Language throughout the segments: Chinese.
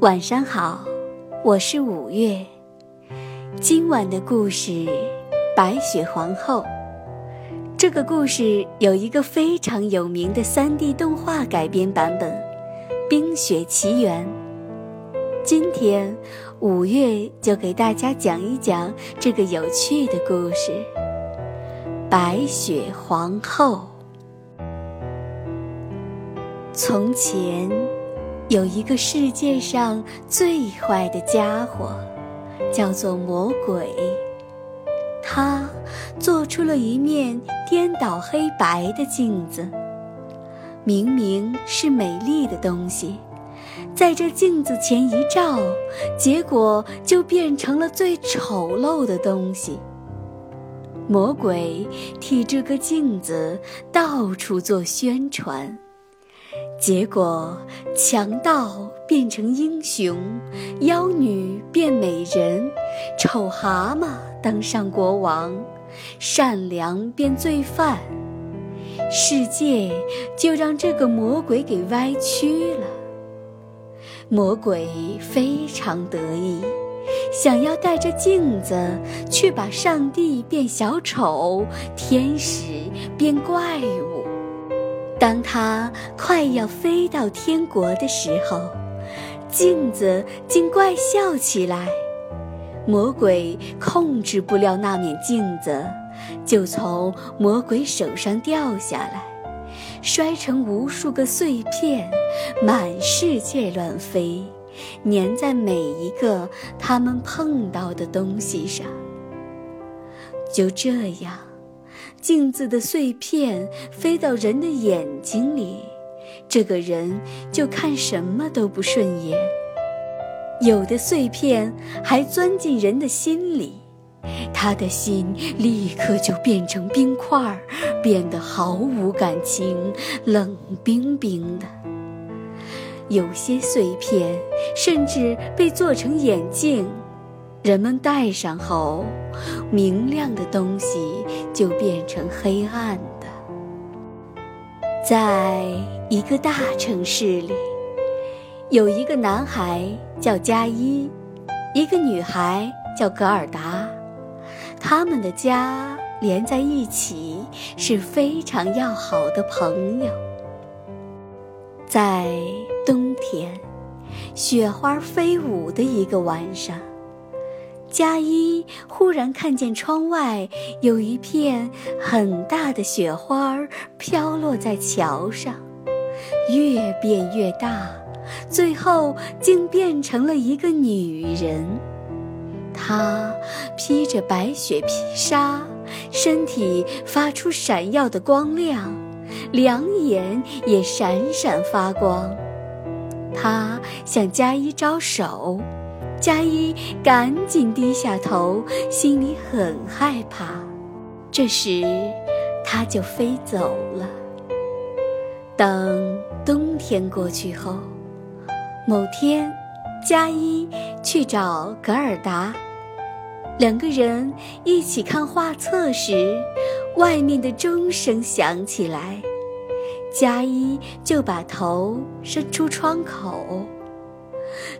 晚上好，我是五月。今晚的故事《白雪皇后》。这个故事有一个非常有名的 3D 动画改编版本，《冰雪奇缘》。今天五月就给大家讲一讲这个有趣的故事——白雪皇后。从前。有一个世界上最坏的家伙，叫做魔鬼。他做出了一面颠倒黑白的镜子，明明是美丽的东西，在这镜子前一照，结果就变成了最丑陋的东西。魔鬼替这个镜子到处做宣传。结果，强盗变成英雄，妖女变美人，丑蛤蟆当上国王，善良变罪犯，世界就让这个魔鬼给歪曲了。魔鬼非常得意，想要带着镜子去把上帝变小丑，天使变怪物。当他快要飞到天国的时候，镜子竟怪笑起来。魔鬼控制不了那面镜子，就从魔鬼手上掉下来，摔成无数个碎片，满世界乱飞，粘在每一个他们碰到的东西上。就这样。镜子的碎片飞到人的眼睛里，这个人就看什么都不顺眼。有的碎片还钻进人的心里，他的心立刻就变成冰块，变得毫无感情，冷冰冰的。有些碎片甚至被做成眼镜。人们戴上后，明亮的东西就变成黑暗的。在一个大城市里，有一个男孩叫加伊，一个女孩叫格尔达，他们的家连在一起，是非常要好的朋友。在冬天，雪花飞舞的一个晚上。加一忽然看见窗外有一片很大的雪花飘落在桥上，越变越大，最后竟变成了一个女人。她披着白雪披纱，身体发出闪耀的光亮，两眼也闪闪发光。她向加一招手。加一赶紧低下头，心里很害怕。这时，他就飞走了。等冬天过去后，某天，加一去找格尔达，两个人一起看画册时，外面的钟声响起来，加一就把头伸出窗口。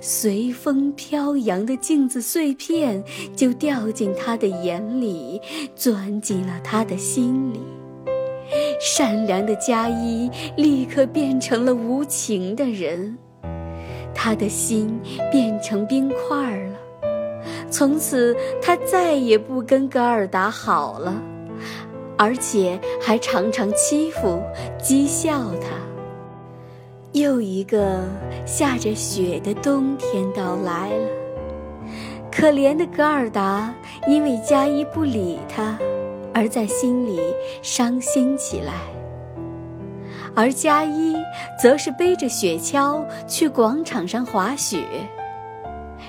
随风飘扬的镜子碎片就掉进他的眼里，钻进了他的心里。善良的加一立刻变成了无情的人，他的心变成冰块了。从此，他再也不跟格尔达好了，而且还常常欺负、讥笑他。又一个下着雪的冬天到来了，可怜的格尔达因为加伊不理他，而在心里伤心起来。而加伊则是背着雪橇去广场上滑雪。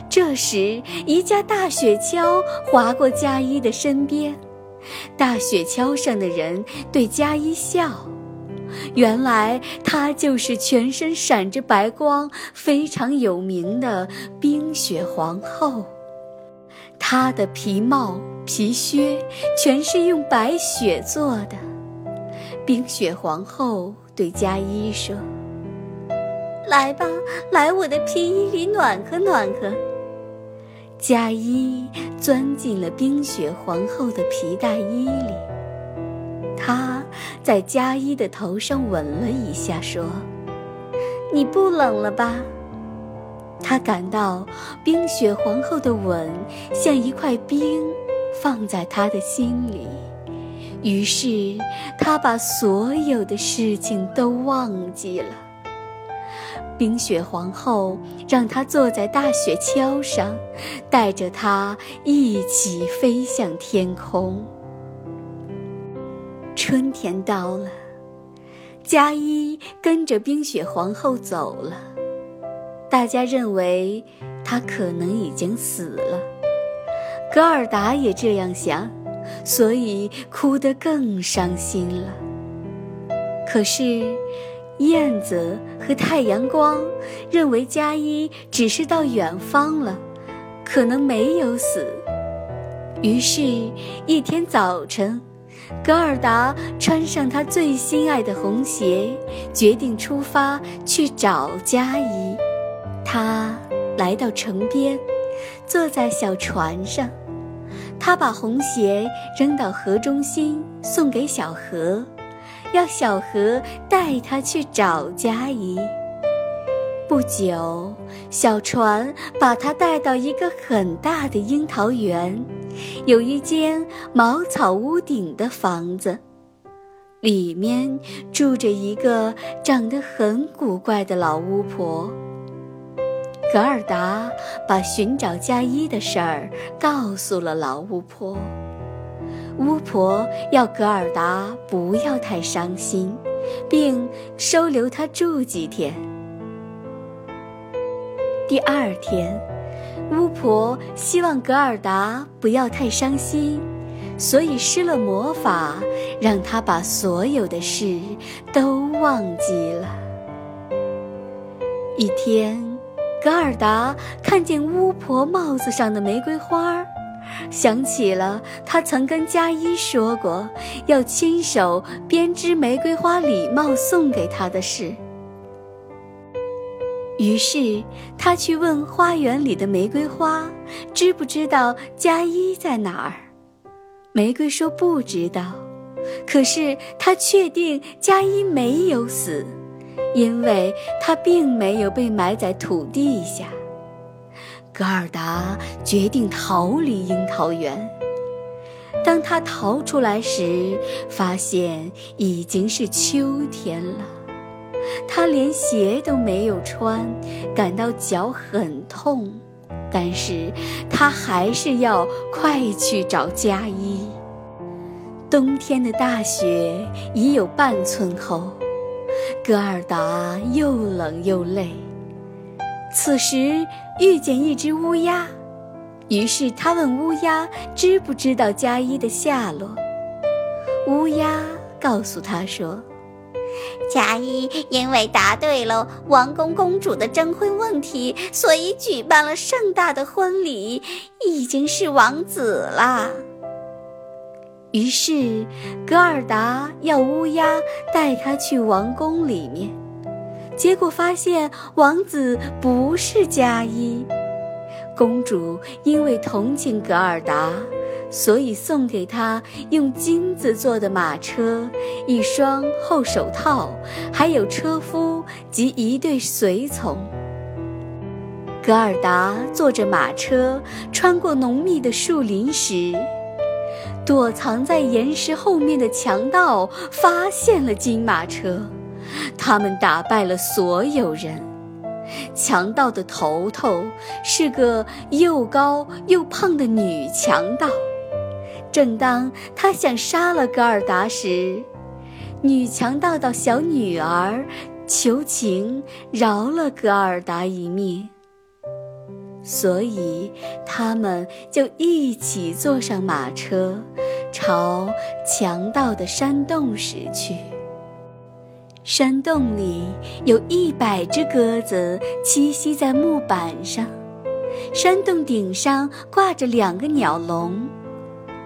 这时，一架大雪橇划过加伊的身边，大雪橇上的人对加伊笑。原来她就是全身闪着白光、非常有名的冰雪皇后。她的皮帽、皮靴全是用白雪做的。冰雪皇后对加一说：“来吧，来我的皮衣里暖和暖和。佳衣钻进了冰雪皇后的皮大衣里，她在佳一的头上吻了一下，说：“你不冷了吧？”他感到冰雪皇后的吻像一块冰，放在他的心里。于是，他把所有的事情都忘记了。冰雪皇后让他坐在大雪橇上，带着他一起飞向天空。春天到了，佳一跟着冰雪皇后走了。大家认为他可能已经死了，格尔达也这样想。所以哭得更伤心了。可是，燕子和太阳光认为佳一只是到远方了，可能没有死。于是，一天早晨，格尔达穿上他最心爱的红鞋，决定出发去找佳怡。他来到城边，坐在小船上。他把红鞋扔到河中心，送给小河，要小河带他去找佳怡。不久，小船把他带到一个很大的樱桃园，有一间茅草屋顶的房子，里面住着一个长得很古怪的老巫婆。格尔达把寻找佳一的事儿告诉了老巫婆。巫婆要格尔达不要太伤心，并收留他住几天。第二天，巫婆希望格尔达不要太伤心，所以施了魔法，让他把所有的事都忘记了。一天。格尔达看见巫婆帽子上的玫瑰花，想起了他曾跟佳一说过要亲手编织玫瑰花礼帽送给她的事。于是他去问花园里的玫瑰花，知不知道佳一在哪儿？玫瑰说不知道，可是他确定佳一没有死。因为他并没有被埋在土地下，格尔达决定逃离樱桃园。当他逃出来时，发现已经是秋天了。他连鞋都没有穿，感到脚很痛，但是他还是要快去找佳一。冬天的大雪已有半寸厚。格尔达又冷又累，此时遇见一只乌鸦，于是他问乌鸦知不知道佳一的下落。乌鸦告诉他说：“佳一因为答对了王宫公主的征婚问题，所以举办了盛大的婚礼，已经是王子了。”于是，格尔达要乌鸦带他去王宫里面，结果发现王子不是佳一。公主因为同情格尔达，所以送给他用金子做的马车、一双厚手套，还有车夫及一对随从。格尔达坐着马车穿过浓密的树林时。躲藏在岩石后面的强盗发现了金马车，他们打败了所有人。强盗的头头是个又高又胖的女强盗。正当他想杀了格尔达时，女强盗的小女儿求情饶了格尔达一命。所以，他们就一起坐上马车，朝强盗的山洞驶去。山洞里有一百只鸽子栖息在木板上，山洞顶上挂着两个鸟笼，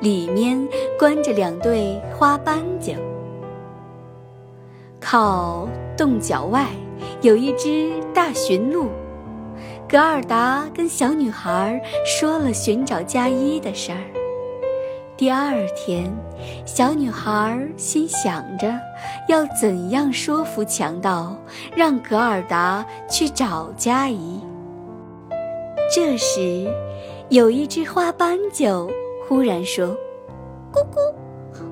里面关着两对花斑鸠。靠洞角外有一只大驯鹿。格尔达跟小女孩说了寻找加一的事儿。第二天，小女孩心想着要怎样说服强盗，让格尔达去找加伊。这时，有一只花斑鸠忽然说：“咕咕。”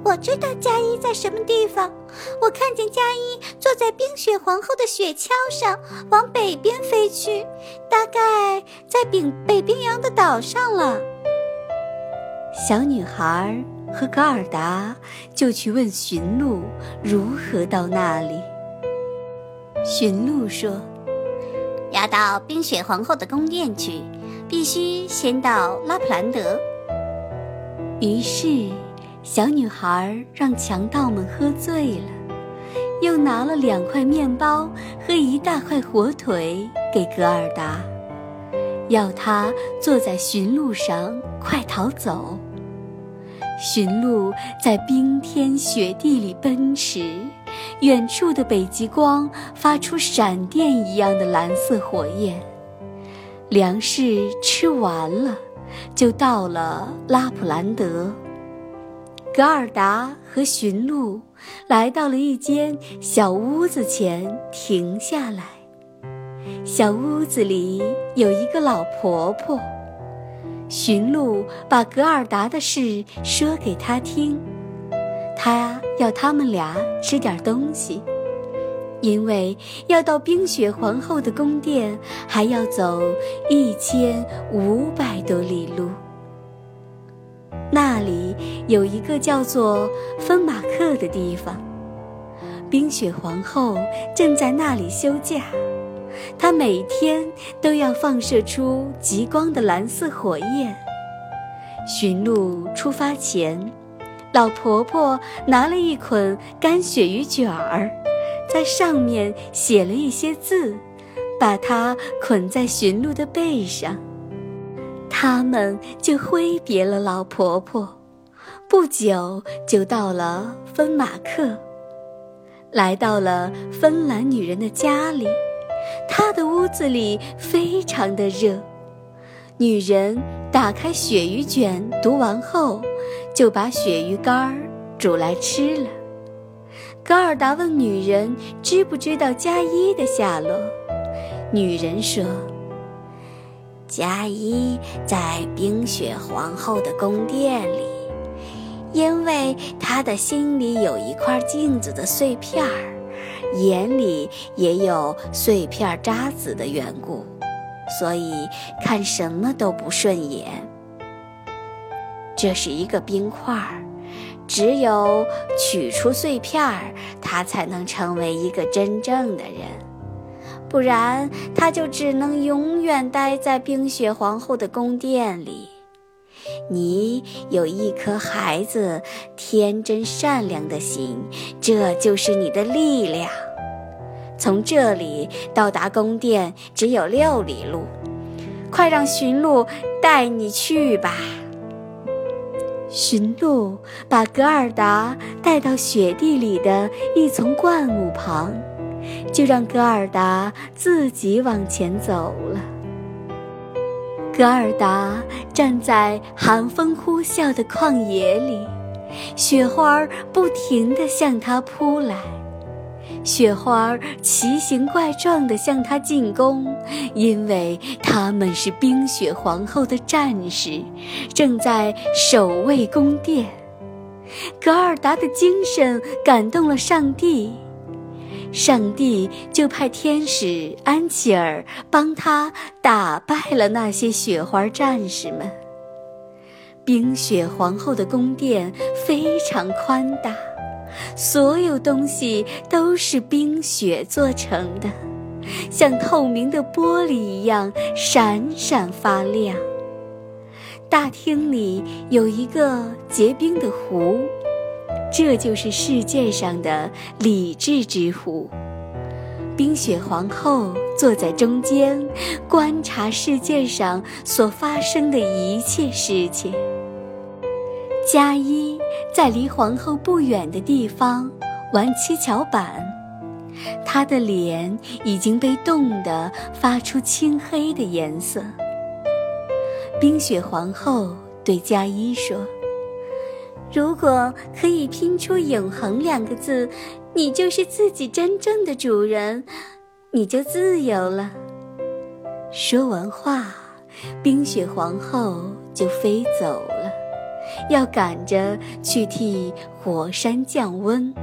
我知道佳一在什么地方。我看见佳一坐在冰雪皇后的雪橇上，往北边飞去，大概在冰北冰洋的岛上了。小女孩和格尔达就去问驯鹿如何到那里。驯鹿说：“要到冰雪皇后的宫殿去，必须先到拉普兰德。”于是。小女孩让强盗们喝醉了，又拿了两块面包和一大块火腿给格尔达，要他坐在驯鹿上快逃走。驯鹿在冰天雪地里奔驰，远处的北极光发出闪电一样的蓝色火焰。粮食吃完了，就到了拉普兰德。格尔达和驯鹿来到了一间小屋子前，停下来。小屋子里有一个老婆婆。驯鹿把格尔达的事说给她听，她要他们俩吃点东西，因为要到冰雪皇后的宫殿，还要走一千五百多里路。那里有一个叫做芬马克的地方，冰雪皇后正在那里休假。她每天都要放射出极光的蓝色火焰。驯鹿出发前，老婆婆拿了一捆干鳕鱼卷儿，在上面写了一些字，把它捆在驯鹿的背上。他们就挥别了老婆婆，不久就到了芬马克，来到了芬兰女人的家里。她的屋子里非常的热。女人打开鳕鱼卷，读完后，就把鳕鱼干儿煮来吃了。高尔达问女人知不知道加伊的下落，女人说。加伊在冰雪皇后的宫殿里，因为他的心里有一块镜子的碎片儿，眼里也有碎片渣子的缘故，所以看什么都不顺眼。这是一个冰块儿，只有取出碎片儿，他才能成为一个真正的人。不然，他就只能永远待在冰雪皇后的宫殿里。你有一颗孩子天真善良的心，这就是你的力量。从这里到达宫殿只有六里路，快让驯鹿带你去吧。驯鹿把格尔达带到雪地里的一丛灌木旁。就让格尔达自己往前走了。格尔达站在寒风呼啸的旷野里，雪花不停地向他扑来，雪花奇形怪状地向他进攻，因为他们是冰雪皇后的战士，正在守卫宫殿。格尔达的精神感动了上帝。上帝就派天使安琪儿帮他打败了那些雪花战士们。冰雪皇后的宫殿非常宽大，所有东西都是冰雪做成的，像透明的玻璃一样闪闪发亮。大厅里有一个结冰的湖。这就是世界上的理智之湖。冰雪皇后坐在中间，观察世界上所发生的一切事情。加一在离皇后不远的地方玩七巧板，她的脸已经被冻得发出青黑的颜色。冰雪皇后对佳一说：“如果可以拼出‘永恒’两个字，你就是自己真正的主人，你就自由了。”说完话，冰雪皇后就飞走了，要赶着去替火山降温。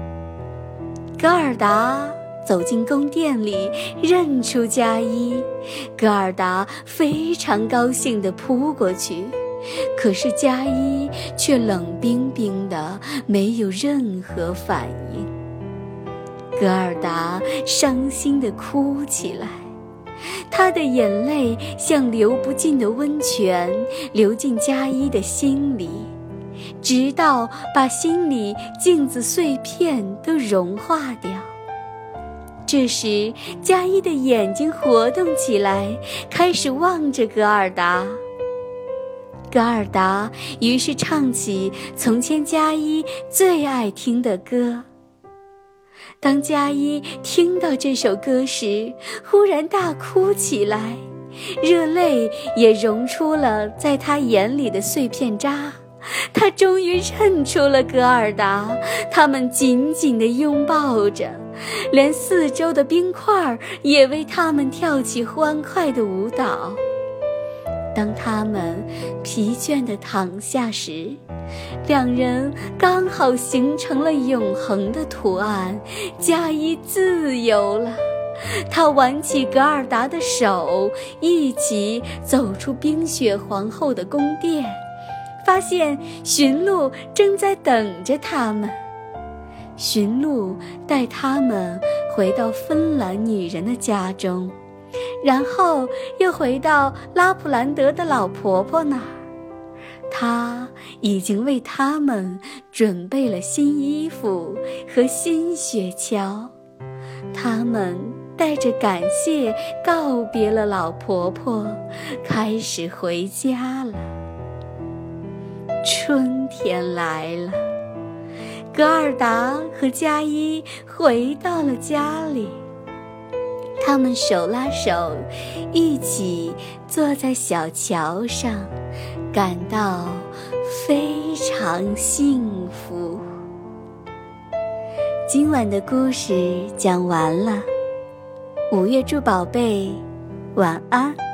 格尔达走进宫殿里，认出佳一。格尔达非常高兴地扑过去，可是佳一却冷冰冰的，没有任何反应。格尔达伤心地哭起来，他的眼泪像流不尽的温泉，流进佳一的心里。直到把心里镜子碎片都融化掉。这时，佳一的眼睛活动起来，开始望着格尔达。格尔达于是唱起从前佳一最爱听的歌。当佳一听到这首歌时，忽然大哭起来，热泪也融出了在他眼里的碎片渣。他终于认出了格尔达，他们紧紧地拥抱着，连四周的冰块也为他们跳起欢快的舞蹈。当他们疲倦地躺下时，两人刚好形成了永恒的图案。加伊自由了，他挽起格尔达的手，一起走出冰雪皇后的宫殿。发现驯鹿正在等着他们，驯鹿带他们回到芬兰女人的家中，然后又回到拉普兰德的老婆婆那儿。她已经为他们准备了新衣服和新雪橇，他们带着感谢告别了老婆婆，开始回家了。春天来了，格尔达和佳一回到了家里。他们手拉手，一起坐在小桥上，感到非常幸福。今晚的故事讲完了，五月祝宝贝，晚安。